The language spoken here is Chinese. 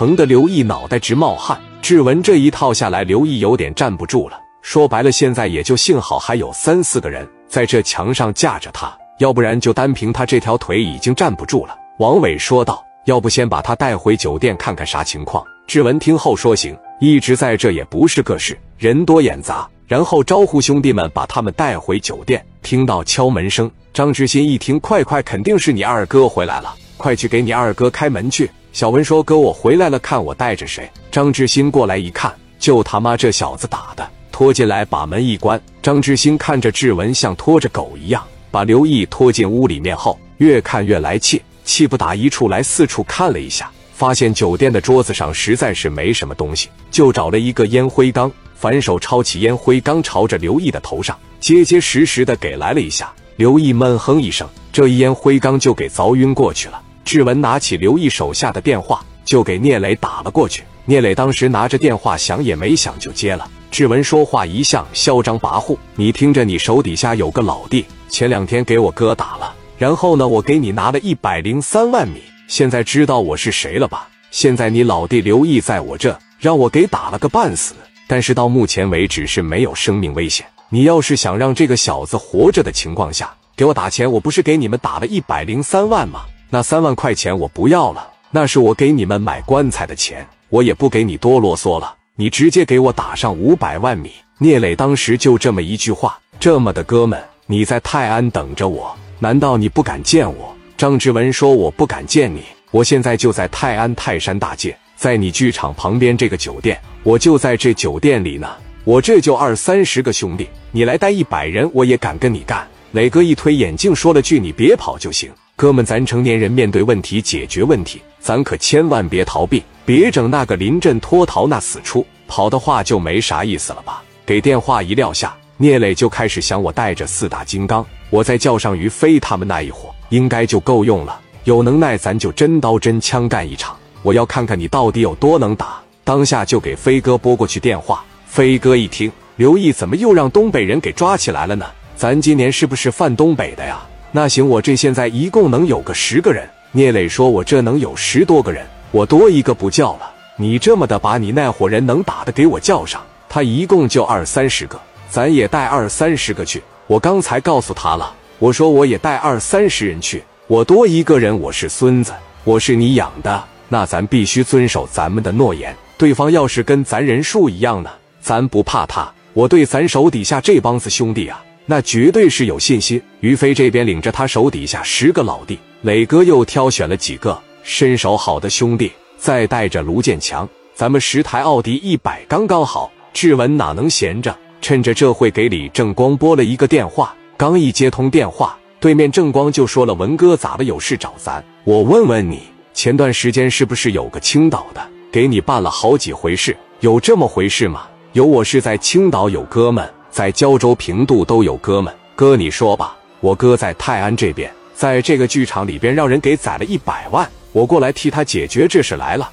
疼得刘毅脑袋直冒汗。志文这一套下来，刘毅有点站不住了。说白了，现在也就幸好还有三四个人在这墙上架着他，要不然就单凭他这条腿已经站不住了。王伟说道：“要不先把他带回酒店看看啥情况？”志文听后说：“行。”一直在这也不是个事，人多眼杂。然后招呼兄弟们把他们带回酒店。听到敲门声，张志新一听，快快，肯定是你二哥回来了，快去给你二哥开门去。小文说：“哥，我回来了，看我带着谁。”张志新过来一看，就他妈这小子打的，拖进来把门一关。张志新看着志文像拖着狗一样把刘毅拖进屋里面后，越看越来气，气不打一处来，四处看了一下，发现酒店的桌子上实在是没什么东西，就找了一个烟灰缸。反手抄起烟灰缸，朝着刘毅的头上结结实实的给来了一下。刘毅闷哼一声，这一烟灰缸就给凿晕过去了。志文拿起刘毅手下的电话，就给聂磊打了过去。聂磊当时拿着电话，想也没想就接了。志文说话一向嚣张跋扈，你听着，你手底下有个老弟，前两天给我哥打了，然后呢，我给你拿了一百零三万米，现在知道我是谁了吧？现在你老弟刘毅在我这，让我给打了个半死。但是到目前为止是没有生命危险。你要是想让这个小子活着的情况下给我打钱，我不是给你们打了一百零三万吗？那三万块钱我不要了，那是我给你们买棺材的钱，我也不给你多啰嗦了。你直接给我打上五百万米。聂磊当时就这么一句话：这么的哥们，你在泰安等着我，难道你不敢见我？张志文说：我不敢见你，我现在就在泰安泰山大街。在你剧场旁边这个酒店，我就在这酒店里呢。我这就二三十个兄弟，你来带一百人，我也敢跟你干。磊哥一推眼镜，说了句：“你别跑就行。”哥们，咱成年人面对问题解决问题，咱可千万别逃避，别整那个临阵脱逃那死出，跑的话就没啥意思了吧？给电话一撂下，聂磊就开始想：我带着四大金刚，我再叫上于飞他们那一伙，应该就够用了。有能耐，咱就真刀真枪干一场。我要看看你到底有多能打！当下就给飞哥拨过去电话。飞哥一听，刘毅怎么又让东北人给抓起来了呢？咱今年是不是犯东北的呀？那行，我这现在一共能有个十个人。聂磊说：“我这能有十多个人，我多一个不叫了。你这么的把你那伙人能打的给我叫上，他一共就二三十个，咱也带二三十个去。我刚才告诉他了，我说我也带二三十人去，我多一个人，我是孙子，我是你养的。”那咱必须遵守咱们的诺言。对方要是跟咱人数一样呢，咱不怕他。我对咱手底下这帮子兄弟啊，那绝对是有信心。于飞这边领着他手底下十个老弟，磊哥又挑选了几个身手好的兄弟，再带着卢建强，咱们十台奥迪一百刚刚好。志文哪能闲着？趁着这会给李正光拨了一个电话。刚一接通电话，对面正光就说了：“文哥咋了？有事找咱？我问问你。”前段时间是不是有个青岛的给你办了好几回事？有这么回事吗？有，我是在青岛有哥们，在胶州、平度都有哥们。哥，你说吧，我哥在泰安这边，在这个剧场里边让人给宰了一百万，我过来替他解决这事来了。